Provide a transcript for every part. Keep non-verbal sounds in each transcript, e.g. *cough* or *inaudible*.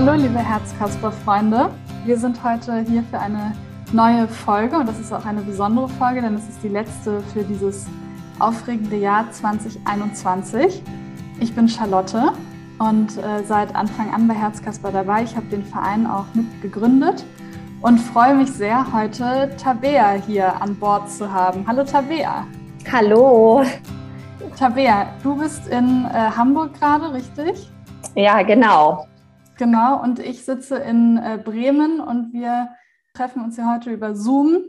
Hallo, liebe Herzkasper-Freunde. Wir sind heute hier für eine neue Folge und das ist auch eine besondere Folge, denn es ist die letzte für dieses aufregende Jahr 2021. Ich bin Charlotte und äh, seit Anfang an bei Herzkasper dabei. Ich habe den Verein auch mit gegründet und freue mich sehr, heute Tabea hier an Bord zu haben. Hallo Tabea. Hallo. Tabea, du bist in äh, Hamburg gerade, richtig? Ja, genau. Genau, und ich sitze in äh, Bremen und wir treffen uns hier heute über Zoom.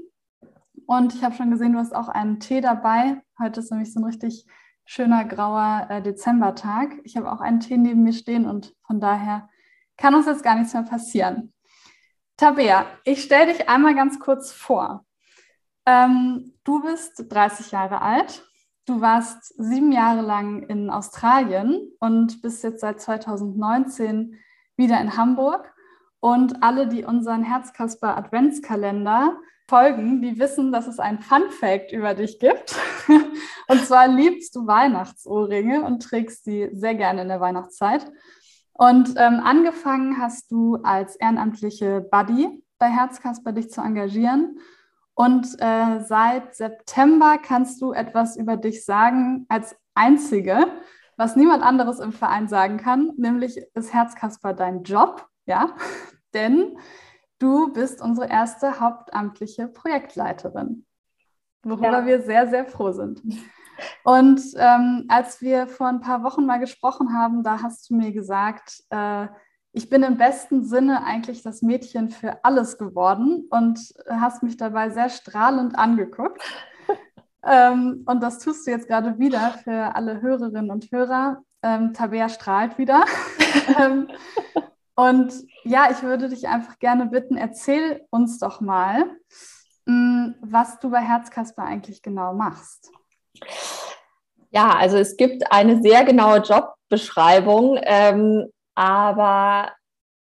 Und ich habe schon gesehen, du hast auch einen Tee dabei. Heute ist nämlich so ein richtig schöner grauer äh, Dezembertag. Ich habe auch einen Tee neben mir stehen und von daher kann uns jetzt gar nichts mehr passieren. Tabea, ich stelle dich einmal ganz kurz vor. Ähm, du bist 30 Jahre alt. Du warst sieben Jahre lang in Australien und bist jetzt seit 2019 wieder in Hamburg. Und alle, die unseren Herzkasper Adventskalender folgen, die wissen, dass es ein Fun Fact über dich gibt. *laughs* und zwar liebst du Weihnachtsohrringe und trägst sie sehr gerne in der Weihnachtszeit. Und ähm, angefangen hast du als ehrenamtliche Buddy bei Herzkasper dich zu engagieren. Und äh, seit September kannst du etwas über dich sagen als Einzige, was niemand anderes im Verein sagen kann, nämlich ist Herzkasper dein Job, ja? *laughs* Denn du bist unsere erste hauptamtliche Projektleiterin, worüber ja. wir sehr, sehr froh sind. Und ähm, als wir vor ein paar Wochen mal gesprochen haben, da hast du mir gesagt, äh, ich bin im besten Sinne eigentlich das Mädchen für alles geworden und hast mich dabei sehr strahlend angeguckt. Ähm, und das tust du jetzt gerade wieder für alle Hörerinnen und Hörer. Ähm, Tabea strahlt wieder. *laughs* ähm, und ja, ich würde dich einfach gerne bitten, erzähl uns doch mal, mh, mm, was du bei Herzkasper eigentlich genau machst. Ja, also es gibt eine sehr genaue Jobbeschreibung, ähm, aber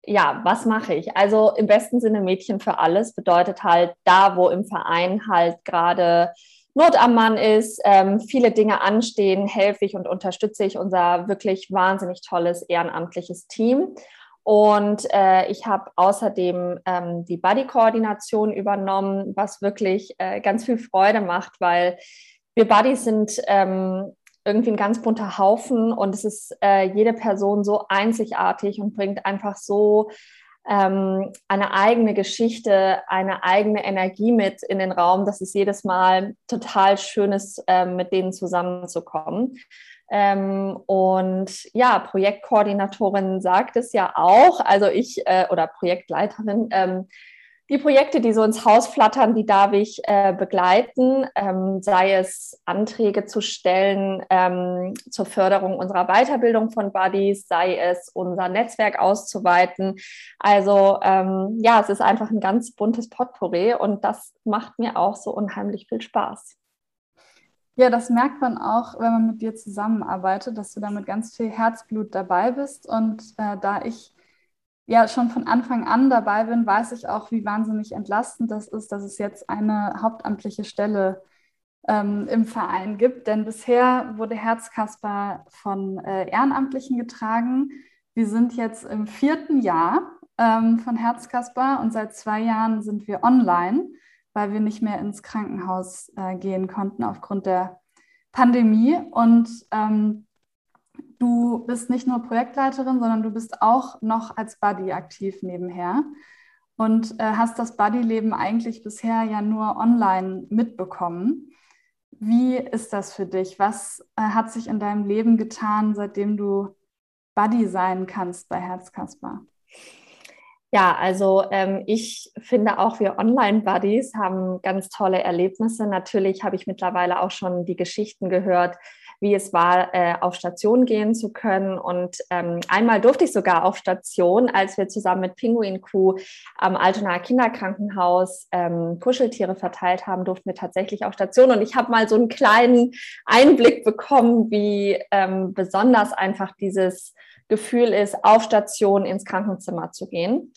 ja, was mache ich? Also im besten Sinne Mädchen für alles bedeutet halt da, wo im Verein halt gerade Not am Mann ist, ähm, viele Dinge anstehen, helfe ich und unterstütze ich unser wirklich wahnsinnig tolles ehrenamtliches Team. Und äh, ich habe außerdem ähm, die Buddy-Koordination übernommen, was wirklich äh, ganz viel Freude macht, weil wir Buddies sind ähm, irgendwie ein ganz bunter Haufen und es ist äh, jede Person so einzigartig und bringt einfach so ähm, eine eigene Geschichte, eine eigene Energie mit in den Raum, dass es jedes Mal total schön ist, äh, mit denen zusammenzukommen. Ähm, und ja, Projektkoordinatorin sagt es ja auch, also ich äh, oder Projektleiterin, ähm, die Projekte, die so ins Haus flattern, die darf ich äh, begleiten, ähm, sei es Anträge zu stellen ähm, zur Förderung unserer Weiterbildung von Buddies, sei es unser Netzwerk auszuweiten. Also ähm, ja, es ist einfach ein ganz buntes Potpourri und das macht mir auch so unheimlich viel Spaß. Ja, das merkt man auch, wenn man mit dir zusammenarbeitet, dass du da mit ganz viel Herzblut dabei bist. Und äh, da ich ja schon von Anfang an dabei bin, weiß ich auch, wie wahnsinnig entlastend das ist, dass es jetzt eine hauptamtliche Stelle ähm, im Verein gibt. Denn bisher wurde Herzkasper von äh, Ehrenamtlichen getragen. Wir sind jetzt im vierten Jahr ähm, von Herzkasper und seit zwei Jahren sind wir online weil wir nicht mehr ins Krankenhaus äh, gehen konnten aufgrund der Pandemie. Und ähm, du bist nicht nur Projektleiterin, sondern du bist auch noch als Buddy aktiv nebenher und äh, hast das Buddy-Leben eigentlich bisher ja nur online mitbekommen. Wie ist das für dich? Was äh, hat sich in deinem Leben getan, seitdem du Buddy sein kannst bei Herzkasper? Ja, also ähm, ich finde auch wir Online-Buddies haben ganz tolle Erlebnisse. Natürlich habe ich mittlerweile auch schon die Geschichten gehört, wie es war, äh, auf Station gehen zu können. Und ähm, einmal durfte ich sogar auf Station, als wir zusammen mit Pinguin Crew am Altonaer Kinderkrankenhaus ähm, Kuscheltiere verteilt haben, durften wir tatsächlich auf Station. Und ich habe mal so einen kleinen Einblick bekommen, wie ähm, besonders einfach dieses Gefühl ist, auf Station ins Krankenzimmer zu gehen.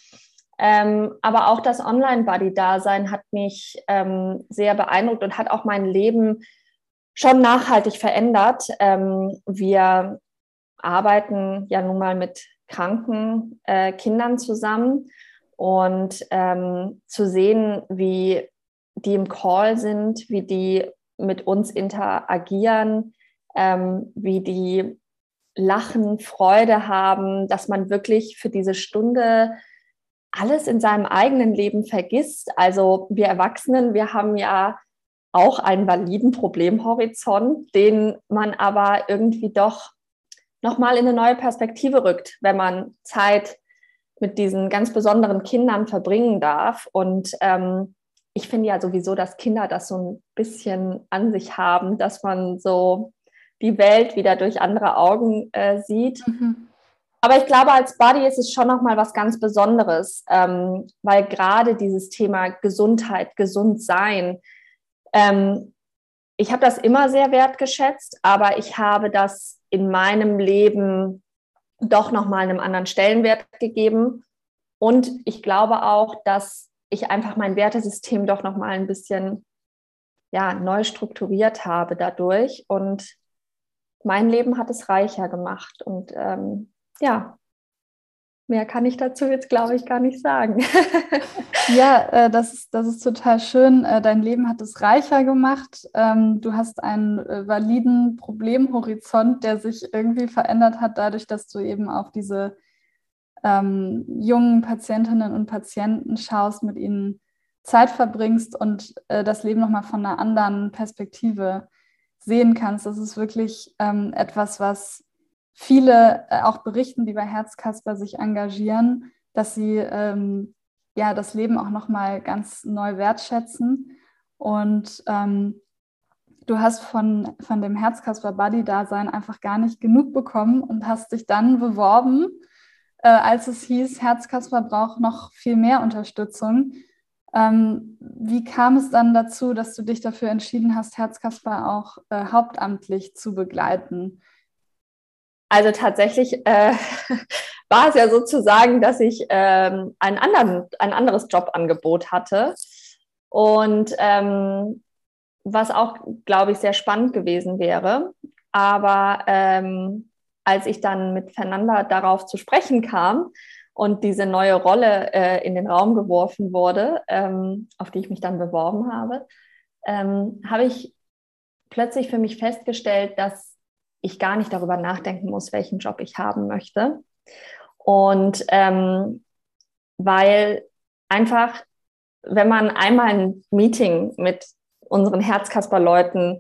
Ähm, aber auch das Online-Buddy-Dasein hat mich ähm, sehr beeindruckt und hat auch mein Leben schon nachhaltig verändert. Ähm, wir arbeiten ja nun mal mit kranken äh, Kindern zusammen und ähm, zu sehen, wie die im Call sind, wie die mit uns interagieren, ähm, wie die lachen, Freude haben, dass man wirklich für diese Stunde alles in seinem eigenen Leben vergisst. Also wir Erwachsenen, wir haben ja auch einen validen Problemhorizont, den man aber irgendwie doch nochmal in eine neue Perspektive rückt, wenn man Zeit mit diesen ganz besonderen Kindern verbringen darf. Und ähm, ich finde ja sowieso, dass Kinder das so ein bisschen an sich haben, dass man so die Welt wieder durch andere Augen äh, sieht. Mhm. Aber ich glaube, als Buddy ist es schon nochmal was ganz Besonderes, ähm, weil gerade dieses Thema Gesundheit, gesund sein, ähm, ich habe das immer sehr wertgeschätzt, aber ich habe das in meinem Leben doch nochmal einem anderen Stellenwert gegeben. Und ich glaube auch, dass ich einfach mein Wertesystem doch nochmal ein bisschen ja, neu strukturiert habe dadurch. Und mein Leben hat es reicher gemacht. Und ähm, ja, mehr kann ich dazu jetzt, glaube ich, gar nicht sagen. *laughs* ja, äh, das, ist, das ist total schön. Äh, dein Leben hat es reicher gemacht. Ähm, du hast einen äh, validen Problemhorizont, der sich irgendwie verändert hat, dadurch, dass du eben auf diese ähm, jungen Patientinnen und Patienten schaust, mit ihnen Zeit verbringst und äh, das Leben nochmal von einer anderen Perspektive sehen kannst. Das ist wirklich ähm, etwas, was viele äh, auch berichten, die bei Herzkasper sich engagieren, dass sie ähm, ja das Leben auch nochmal ganz neu wertschätzen. Und ähm, du hast von, von dem Herzkasper Buddy-Dasein einfach gar nicht genug bekommen und hast dich dann beworben, äh, als es hieß, Herzkasper braucht noch viel mehr Unterstützung. Ähm, wie kam es dann dazu, dass du dich dafür entschieden hast, Herzkasper auch äh, hauptamtlich zu begleiten? Also tatsächlich äh, *laughs* war es ja sozusagen, dass ich ähm, einen anderen, ein anderes Jobangebot hatte. Und ähm, was auch, glaube ich, sehr spannend gewesen wäre. Aber ähm, als ich dann mit Fernanda darauf zu sprechen kam, und diese neue Rolle äh, in den Raum geworfen wurde, ähm, auf die ich mich dann beworben habe, ähm, habe ich plötzlich für mich festgestellt, dass ich gar nicht darüber nachdenken muss, welchen Job ich haben möchte. Und ähm, weil einfach, wenn man einmal ein Meeting mit unseren Herzkasper-Leuten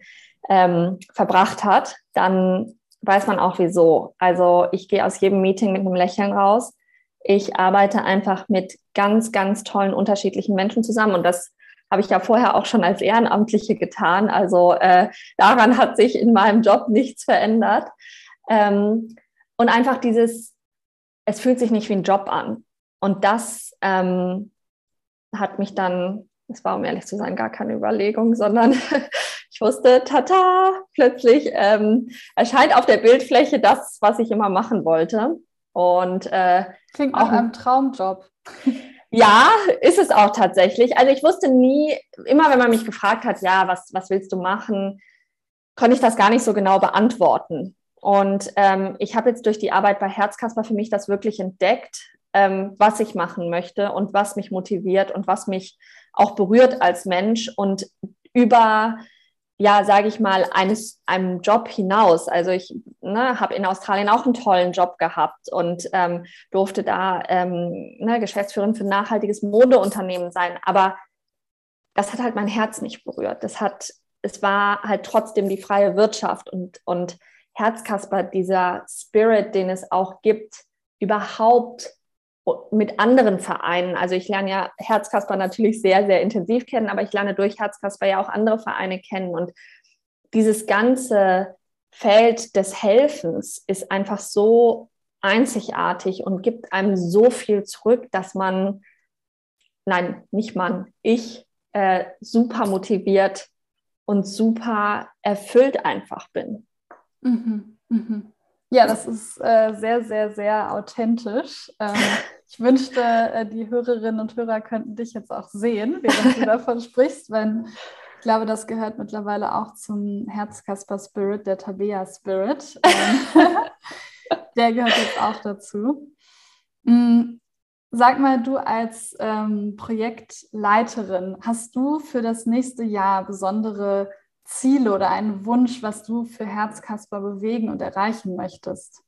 ähm, verbracht hat, dann weiß man auch wieso. Also ich gehe aus jedem Meeting mit einem Lächeln raus ich arbeite einfach mit ganz, ganz tollen unterschiedlichen Menschen zusammen und das habe ich ja vorher auch schon als Ehrenamtliche getan. Also äh, daran hat sich in meinem Job nichts verändert. Ähm, und einfach dieses, es fühlt sich nicht wie ein Job an. Und das ähm, hat mich dann, es war um ehrlich zu sein gar keine Überlegung, sondern *laughs* ich wusste, tata, plötzlich ähm, erscheint auf der Bildfläche das, was ich immer machen wollte. Und äh, klingt auch einem Traumjob. *laughs* Ja, ist es auch tatsächlich. Also ich wusste nie, immer wenn man mich gefragt hat, ja, was, was willst du machen, konnte ich das gar nicht so genau beantworten. Und ähm, ich habe jetzt durch die Arbeit bei Herzkasper für mich das wirklich entdeckt, ähm, was ich machen möchte und was mich motiviert und was mich auch berührt als Mensch und über ja, sage ich mal, eines, einem Job hinaus. Also ich ne, habe in Australien auch einen tollen Job gehabt und ähm, durfte da ähm, ne, Geschäftsführerin für ein nachhaltiges Modeunternehmen sein. Aber das hat halt mein Herz nicht berührt. Das hat, es war halt trotzdem die freie Wirtschaft und, und Herzkasper, dieser Spirit, den es auch gibt, überhaupt mit anderen Vereinen. Also ich lerne ja Herzkasper natürlich sehr, sehr intensiv kennen, aber ich lerne durch Herzkasper ja auch andere Vereine kennen. Und dieses ganze Feld des Helfens ist einfach so einzigartig und gibt einem so viel zurück, dass man, nein, nicht man, ich äh, super motiviert und super erfüllt einfach bin. Mhm, mhm. Ja, das ist äh, sehr, sehr, sehr authentisch. Ähm, *laughs* ich wünschte, äh, die Hörerinnen und Hörer könnten dich jetzt auch sehen, während du *laughs* davon sprichst, weil ich glaube, das gehört mittlerweile auch zum Herzkasper Spirit, der Tabea Spirit. Ähm, *laughs* Der gehört jetzt auch dazu. Mm, sag mal, du als ähm, Projektleiterin, hast du für das nächste Jahr besondere Ziele oder einen Wunsch, was du für Herzkasper bewegen und erreichen möchtest?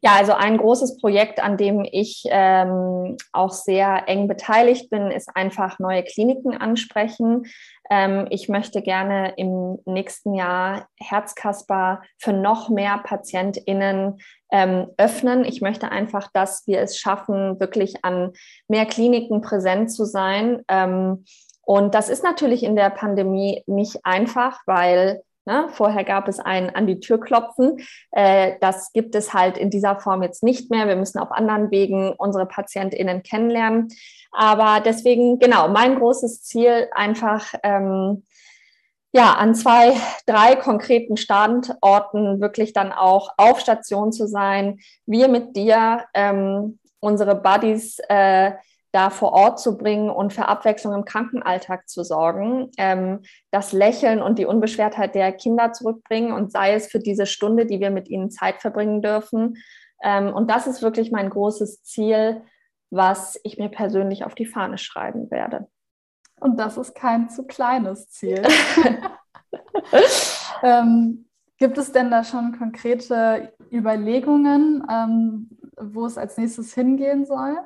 Ja, also ein großes Projekt, an dem ich ähm, auch sehr eng beteiligt bin, ist einfach neue Kliniken ansprechen. Ähm, ich möchte gerne im nächsten Jahr Herzkasper für noch mehr PatientInnen ähm, öffnen. Ich möchte einfach, dass wir es schaffen, wirklich an mehr Kliniken präsent zu sein. Ähm, und das ist natürlich in der Pandemie nicht einfach, weil Ne? Vorher gab es ein an die Tür klopfen. Äh, das gibt es halt in dieser Form jetzt nicht mehr. Wir müssen auf anderen Wegen unsere PatientInnen kennenlernen. Aber deswegen, genau, mein großes Ziel einfach, ähm, ja, an zwei, drei konkreten Standorten wirklich dann auch auf Station zu sein. Wir mit dir, ähm, unsere Buddies, äh, da vor Ort zu bringen und für Abwechslung im Krankenalltag zu sorgen, ähm, das Lächeln und die Unbeschwertheit der Kinder zurückbringen und sei es für diese Stunde, die wir mit ihnen Zeit verbringen dürfen. Ähm, und das ist wirklich mein großes Ziel, was ich mir persönlich auf die Fahne schreiben werde. Und das ist kein zu kleines Ziel. *laughs* *laughs* ähm, gibt es denn da schon konkrete Überlegungen, ähm, wo es als nächstes hingehen soll?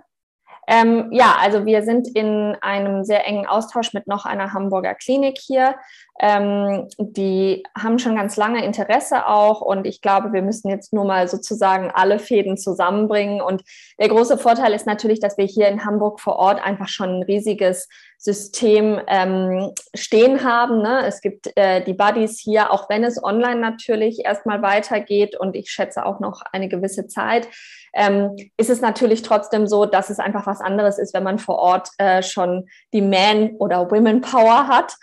Ähm, ja, also wir sind in einem sehr engen Austausch mit noch einer Hamburger Klinik hier. Ähm, die haben schon ganz lange Interesse auch und ich glaube, wir müssen jetzt nur mal sozusagen alle Fäden zusammenbringen. Und der große Vorteil ist natürlich, dass wir hier in Hamburg vor Ort einfach schon ein riesiges System ähm, stehen haben. Ne? Es gibt äh, die Buddies hier, auch wenn es online natürlich erstmal weitergeht und ich schätze auch noch eine gewisse Zeit, ähm, ist es natürlich trotzdem so, dass es einfach was anderes ist, wenn man vor Ort äh, schon die Man- oder Women-Power hat.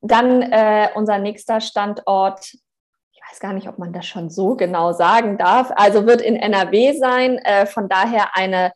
Dann äh, unser nächster Standort, ich weiß gar nicht, ob man das schon so genau sagen darf, also wird in NRW sein, äh, von daher eine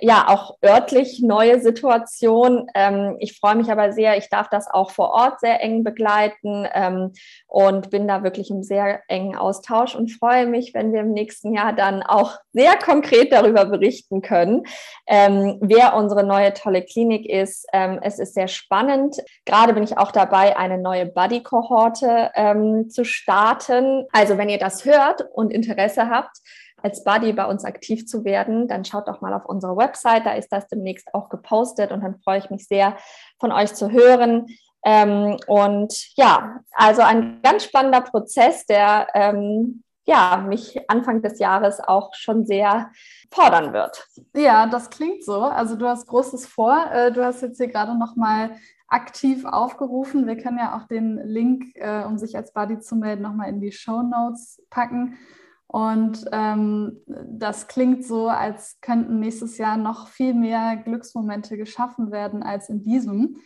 ja auch örtlich neue Situation. Ähm, ich freue mich aber sehr, ich darf das auch vor Ort sehr eng begleiten ähm, und bin da wirklich im sehr engen Austausch und freue mich, wenn wir im nächsten Jahr dann auch sehr konkret darüber berichten können, ähm, wer unsere neue tolle Klinik ist. Ähm, es ist sehr spannend. Gerade bin ich auch dabei, eine neue Buddy-Kohorte ähm, zu starten. Also wenn ihr das hört und Interesse habt, als Buddy bei uns aktiv zu werden, dann schaut doch mal auf unsere Website, da ist das demnächst auch gepostet und dann freue ich mich sehr, von euch zu hören. Ähm, und ja, also ein ganz spannender Prozess, der ähm, ja, mich Anfang des Jahres auch schon sehr fordern wird. Ja, das klingt so. Also du hast Großes vor. Äh, du hast jetzt hier gerade noch mal aktiv aufgerufen. Wir können ja auch den Link, äh, um sich als Buddy zu melden, noch mal in die Show Notes packen. Und ähm, das klingt so, als könnten nächstes Jahr noch viel mehr Glücksmomente geschaffen werden als in diesem.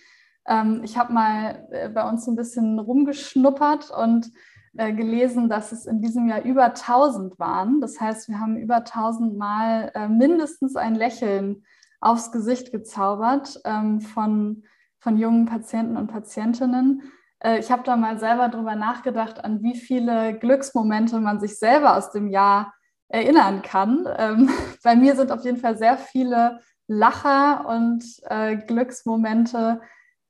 Ähm, ich habe mal äh, bei uns so ein bisschen rumgeschnuppert und äh, gelesen, dass es in diesem Jahr über 1000 waren. Das heißt, wir haben über 1000 Mal äh, mindestens ein Lächeln aufs Gesicht gezaubert ähm, von, von jungen Patienten und Patientinnen. Äh, ich habe da mal selber drüber nachgedacht, an wie viele Glücksmomente man sich selber aus dem Jahr erinnern kann. Ähm, *laughs* bei mir sind auf jeden Fall sehr viele Lacher und äh, Glücksmomente,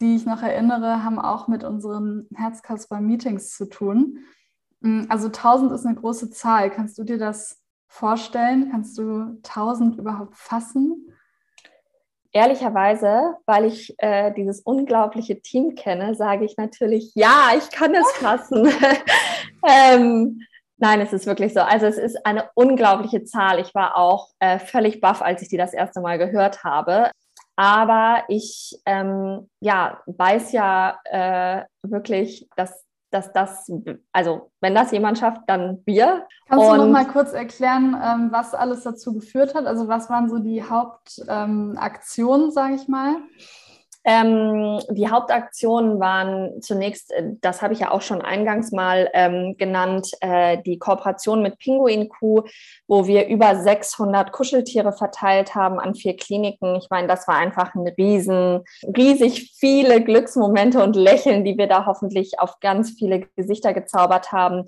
die ich noch erinnere, haben auch mit unseren Herzkasper-Meetings zu tun. Mm, also 1000 ist eine große Zahl. Kannst du dir das vorstellen? Kannst du 1000 überhaupt fassen? Ehrlicherweise, weil ich äh, dieses unglaubliche Team kenne, sage ich natürlich, ja, ich kann es *laughs* fassen. *laughs* ähm, nein, es ist wirklich so. Also es ist eine unglaubliche Zahl. Ich war auch äh, völlig baff, als ich die das erste Mal gehört habe. Aber ich ähm, ja, weiß ja äh, wirklich, dass dass das, also wenn das jemand schafft, dann wir. Kannst und du noch mal kurz erklären, ähm, was alles dazu geführt hat? Also was waren so die Hauptaktionen, ähm, sage ich mal? Ähm, die Hauptaktionen waren zunächst, äh, das habe ich ja auch schon eingangs mal ähm, genannt, äh, die Kooperation mit Pinguin Kuh, wo wir über 600 Kuscheltiere verteilt haben an vier Kliniken. Ich meine, das war einfach ein riesen, riesig viele Glücksmomente und Lächeln, die wir da hoffentlich auf ganz viele Gesichter gezaubert haben.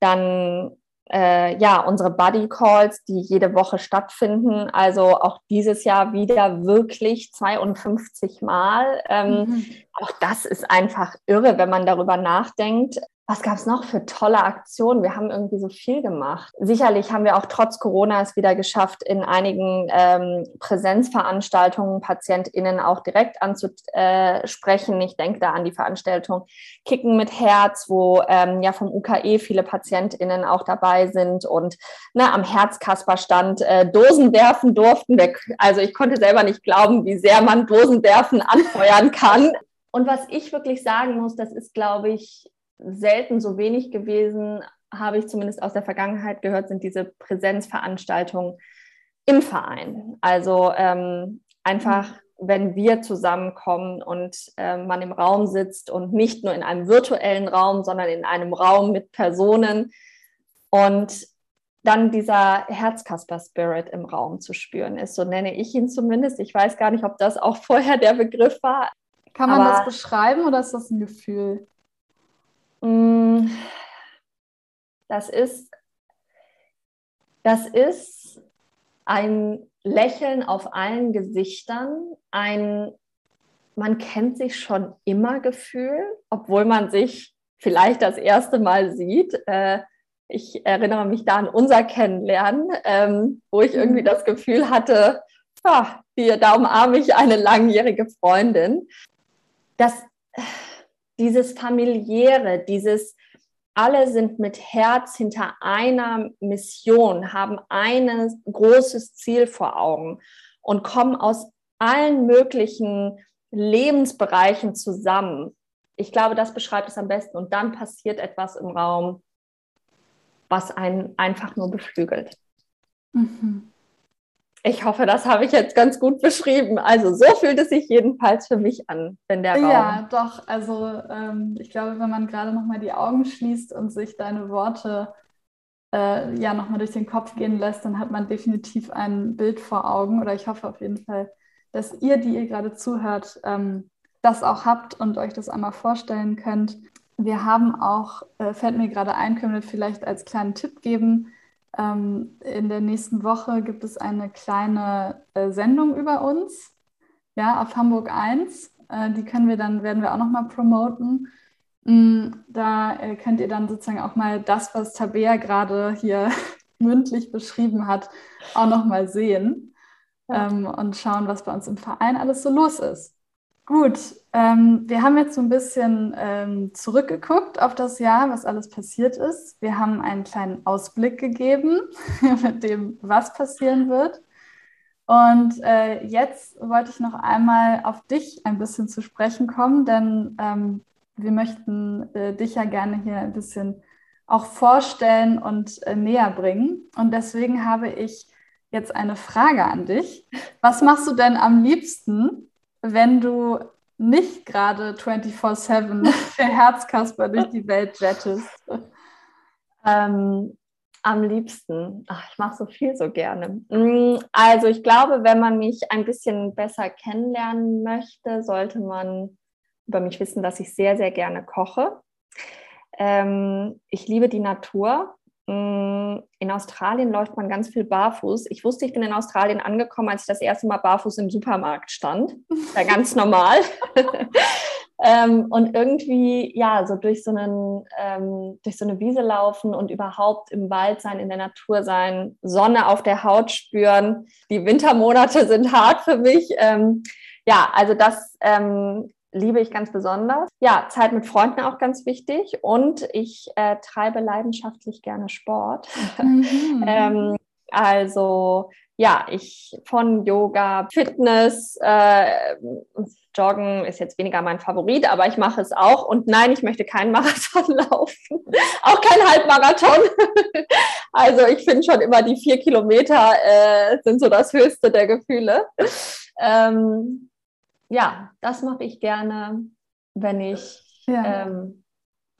Dann äh, ja, unsere Buddy Calls, die jede Woche stattfinden. Also auch dieses Jahr wieder wirklich 52 Mal. Ähm, mhm. Auch das ist einfach irre, wenn man darüber nachdenkt. Was gab es noch für tolle Aktionen? Wir haben irgendwie so viel gemacht. Sicherlich haben wir auch trotz Corona es wieder geschafft, in einigen ähm, Präsenzveranstaltungen PatientInnen auch direkt anzusprechen. Ich denke da an die Veranstaltung Kicken mit Herz, wo ähm, ja vom UKE viele PatientInnen auch dabei sind und ne, am Herzkasperstand äh, Dosen werfen durften. Also ich konnte selber nicht glauben, wie sehr man Dosen werfen anfeuern kann. Und was ich wirklich sagen muss, das ist, glaube ich, selten so wenig gewesen, habe ich zumindest aus der Vergangenheit gehört, sind diese Präsenzveranstaltungen im Verein. Also ähm, einfach, wenn wir zusammenkommen und äh, man im Raum sitzt und nicht nur in einem virtuellen Raum, sondern in einem Raum mit Personen und dann dieser Herzkasper-Spirit im Raum zu spüren ist. So nenne ich ihn zumindest. Ich weiß gar nicht, ob das auch *laughs* vorher der Begriff war. Kann man das beschreiben oder ist das ein Gefühl? Mm, das ist, das ist ein Lächeln auf allen Gesichtern, ein man kennt sich schon immer Gefühl, obwohl man sich vielleicht das erste Mal sieht. Äh, ich erinnere mich da an unser Kennenlernen, ähm, wo ich irgendwie mhm. das Gefühl hatte, ja, da umarme ich eine langjährige Freundin. Das, dieses familiäre, dieses alle sind mit Herz hinter einer Mission, haben ein großes Ziel vor Augen und kommen aus allen möglichen Lebensbereichen zusammen. Ich glaube, das beschreibt es am besten. Und dann passiert etwas im Raum, was einen einfach nur beflügelt. Mhm. Ich hoffe, das habe ich jetzt ganz gut beschrieben. Also so fühlt es sich jedenfalls für mich an, wenn der Raum. Ja, doch. Also ähm, ich glaube, wenn man gerade noch mal die Augen schließt und sich deine Worte äh, ja noch mal durch den Kopf gehen lässt, dann hat man definitiv ein Bild vor Augen. Oder ich hoffe auf jeden Fall, dass ihr, die ihr gerade zuhört, ähm, das auch habt und euch das einmal vorstellen könnt. Wir haben auch, äh, fällt mir gerade ein, können wir vielleicht als kleinen Tipp geben, ähm, in der nächsten Woche gibt es eine kleine äh, Sendung über uns, ja, auf Hamburg 1. Äh, die können wir dann, werden wir auch nochmal promoten. Mm, da äh, könnt ihr dann sozusagen auch mal das, was Tabea gerade hier *laughs* mündlich beschrieben hat, auch nochmal sehen ähm, und schauen, was bei uns im Verein alles so los ist. Gut, ähm, wir haben jetzt so ein bisschen ähm, zurückgeguckt auf das Jahr, was alles passiert ist. Wir haben einen kleinen Ausblick gegeben *laughs* mit dem, was passieren wird. Und äh, jetzt wollte ich noch einmal auf dich ein bisschen zu sprechen kommen, denn ähm, wir möchten äh, dich ja gerne hier ein bisschen auch vorstellen und äh, näher bringen. Und deswegen habe ich jetzt eine Frage an dich. Was machst du denn am liebsten, wenn du nicht gerade 24-7 *laughs* für Herzkasper durch die Welt jettest? Ähm, am liebsten. Ach, ich mache so viel so gerne. Mm, also ich glaube, wenn man mich ein bisschen besser kennenlernen möchte, sollte man über mich wissen, dass ich sehr, sehr gerne koche. Ähm, ich liebe die Natur. Mm, in Australien läuft man ganz viel barfuß. Ich wusste, ich bin in Australien angekommen, als ich das erste Mal barfuß im Supermarkt stand. *laughs* Ja, ganz normal. *laughs* ähm, und irgendwie, ja, so durch so, einen, ähm, durch so eine Wiese laufen und überhaupt im Wald sein, in der Natur sein, Sonne auf der Haut spüren. Die Wintermonate sind hart für mich. Ähm, ja, also das ähm, liebe ich ganz besonders. Ja, Zeit mit Freunden auch ganz wichtig und ich äh, treibe leidenschaftlich gerne Sport. Mhm. *laughs* ähm, also ja, ich von Yoga, Fitness, äh, Joggen ist jetzt weniger mein Favorit, aber ich mache es auch. Und nein, ich möchte keinen Marathon *laughs* laufen, auch kein Halbmarathon. *laughs* also ich finde schon immer die vier Kilometer äh, sind so das höchste der Gefühle. Ähm, ja, das mache ich gerne, wenn ich ja. ähm,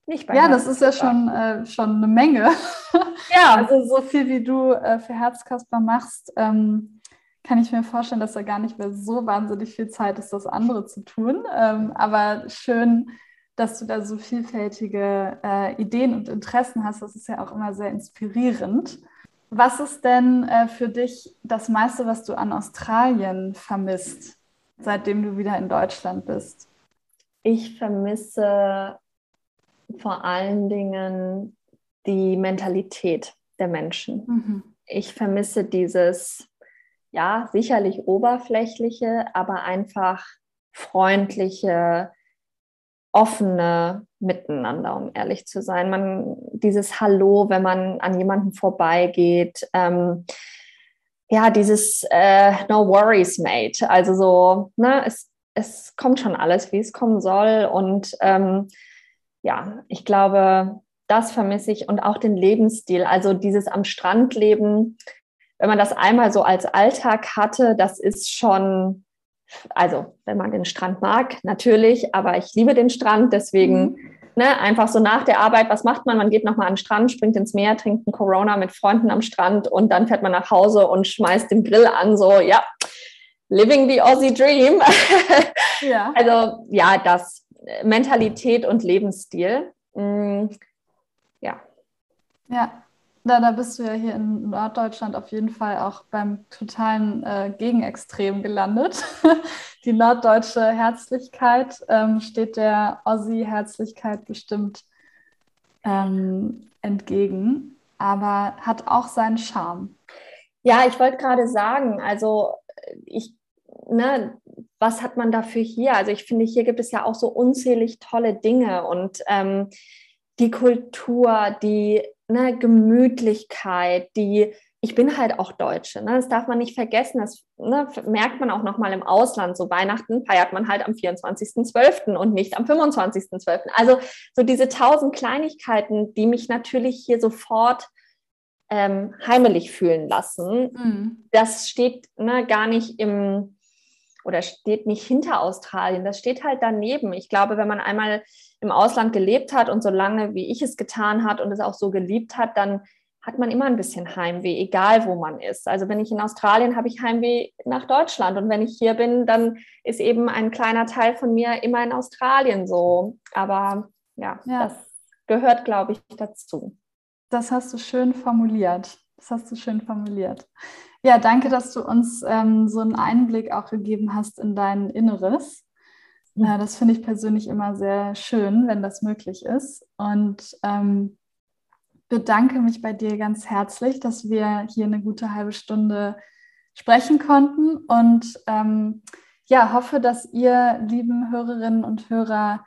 nicht bei Ja, das ist ja schon, äh, schon eine Menge. *laughs* Ja. also so viel wie du äh, für Herzkasper machst, ähm, kann ich mir vorstellen, dass da gar nicht mehr so wahnsinnig viel Zeit ist, das andere zu tun. Ähm, aber schön, dass du da so vielfältige äh, Ideen und Interessen hast. Das ist ja auch immer sehr inspirierend. Was ist denn äh, für dich das meiste, was du an Australien vermisst, seitdem du wieder in Deutschland bist? Ich vermisse vor allen Dingen die Mentalität der Menschen. Mhm. Ich vermisse dieses, ja, sicherlich oberflächliche, aber einfach freundliche, offene Miteinander, um ehrlich zu sein. Man, dieses Hallo, wenn man an jemanden vorbeigeht, ähm, ja, dieses äh, No worries, mate. Also so, ne, es, es kommt schon alles, wie es kommen soll. Und ähm, ja, ich glaube, das vermisse ich und auch den Lebensstil. Also dieses am Strand leben, wenn man das einmal so als Alltag hatte, das ist schon, also wenn man den Strand mag, natürlich, aber ich liebe den Strand, deswegen mhm. Ne, einfach so nach der Arbeit, was macht man? Man geht nochmal an den Strand, springt ins Meer, trinkt einen Corona mit Freunden am Strand und dann fährt man nach Hause und schmeißt den Grill an, so ja, living the Aussie Dream. Ja. *laughs* Also ja, das Mentalität und Lebensstil. Mm, ja. Ja, da, da bist du ja hier in Norddeutschland auf jeden Fall auch beim totalen äh, Gegenextrem gelandet. *laughs* Die norddeutsche Herzlichkeit ähm, steht der Ossi-Herzlichkeit bestimmt ähm, entgegen, aber hat auch seinen Charme. Ja, ich wollte gerade sagen, also ich, ne, was hat man dafür hier? Also ich finde, hier gibt es ja auch so unzählig tolle Dinge und ähm, die Kultur, die ne, Gemütlichkeit, die ich bin halt auch Deutsche, ne? das darf man nicht vergessen, das ne, merkt man auch nochmal im Ausland. So Weihnachten feiert man halt am 24.12. und nicht am 25.12. Also so diese tausend Kleinigkeiten, die mich natürlich hier sofort ähm, heimelig fühlen lassen, mhm. das steht ne, gar nicht im, oder steht nicht hinter Australien, das steht halt daneben. Ich glaube, wenn man einmal im Ausland gelebt hat und so lange, wie ich es getan hat und es auch so geliebt hat, dann hat man immer ein bisschen Heimweh, egal wo man ist. Also wenn ich in Australien habe ich Heimweh nach Deutschland und wenn ich hier bin, dann ist eben ein kleiner Teil von mir immer in Australien so. Aber ja, ja. das gehört, glaube ich, dazu. Das hast du schön formuliert. Das hast du schön formuliert. Ja, danke, dass du uns ähm, so einen Einblick auch gegeben hast in dein Inneres. Ja, das finde ich persönlich immer sehr schön, wenn das möglich ist. Und ähm, bedanke mich bei dir ganz herzlich, dass wir hier eine gute halbe Stunde sprechen konnten. Und ähm, ja, hoffe, dass ihr, lieben Hörerinnen und Hörer,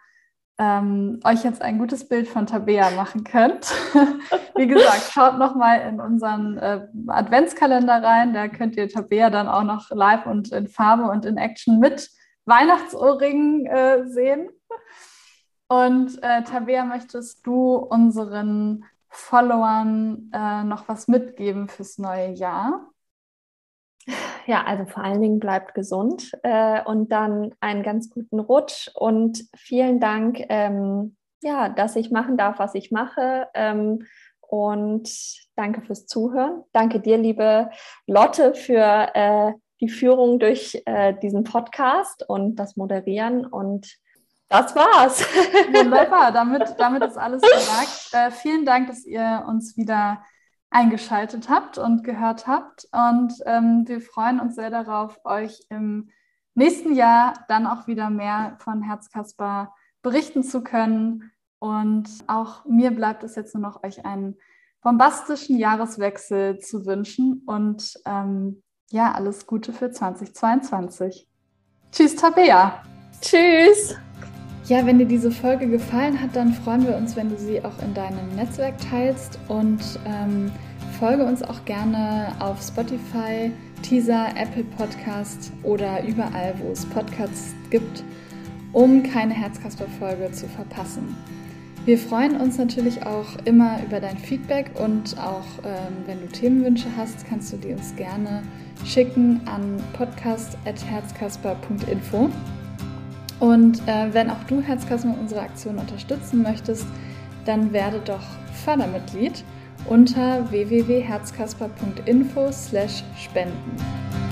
ähm, euch jetzt ein gutes Bild von Tabea machen könnt. *laughs* Wie gesagt, schaut nochmal in unseren äh, Adventskalender rein. Da könnt ihr Tabea dann auch noch live und in Farbe und in Action mit Weihnachtsohrringen äh, sehen. Und äh, Tabea, möchtest du unseren Followern äh, noch was mitgeben fürs neue Jahr? Ja, also vor allen Dingen bleibt gesund äh, und dann einen ganz guten Rutsch und vielen Dank, ähm, ja, dass ich machen darf, was ich mache. Ähm, und danke fürs Zuhören. Danke dir, liebe Lotte, für äh, die Führung durch äh, diesen Podcast und das Moderieren. Und das war's. Wunderbar, *laughs* damit, damit ist alles gesagt. Äh, vielen Dank, dass ihr uns wieder eingeschaltet habt und gehört habt. Und ähm, wir freuen uns sehr darauf, euch im nächsten Jahr dann auch wieder mehr von Herzkasper berichten zu können. Und auch mir bleibt es jetzt nur noch, euch einen bombastischen Jahreswechsel zu wünschen und ähm, ja, alles Gute für 2022. Tschüss, Tabea. Tschüss. Ja, wenn dir diese Folge gefallen hat, dann freuen wir uns, wenn du sie auch in deinem Netzwerk teilst und ähm, folge uns auch gerne auf Spotify, Teaser, Apple Podcast oder überall, wo es Podcasts gibt, um keine Herzkasper-Folge zu verpassen. Wir freuen uns natürlich auch immer über dein Feedback und auch ähm, wenn du Themenwünsche hast, kannst du die uns gerne schicken an podcast.herzkasper.info. Und äh, wenn auch du Herzkasper unsere Aktion unterstützen möchtest, dann werde doch Fördermitglied unter www.herzkasper.info/spenden.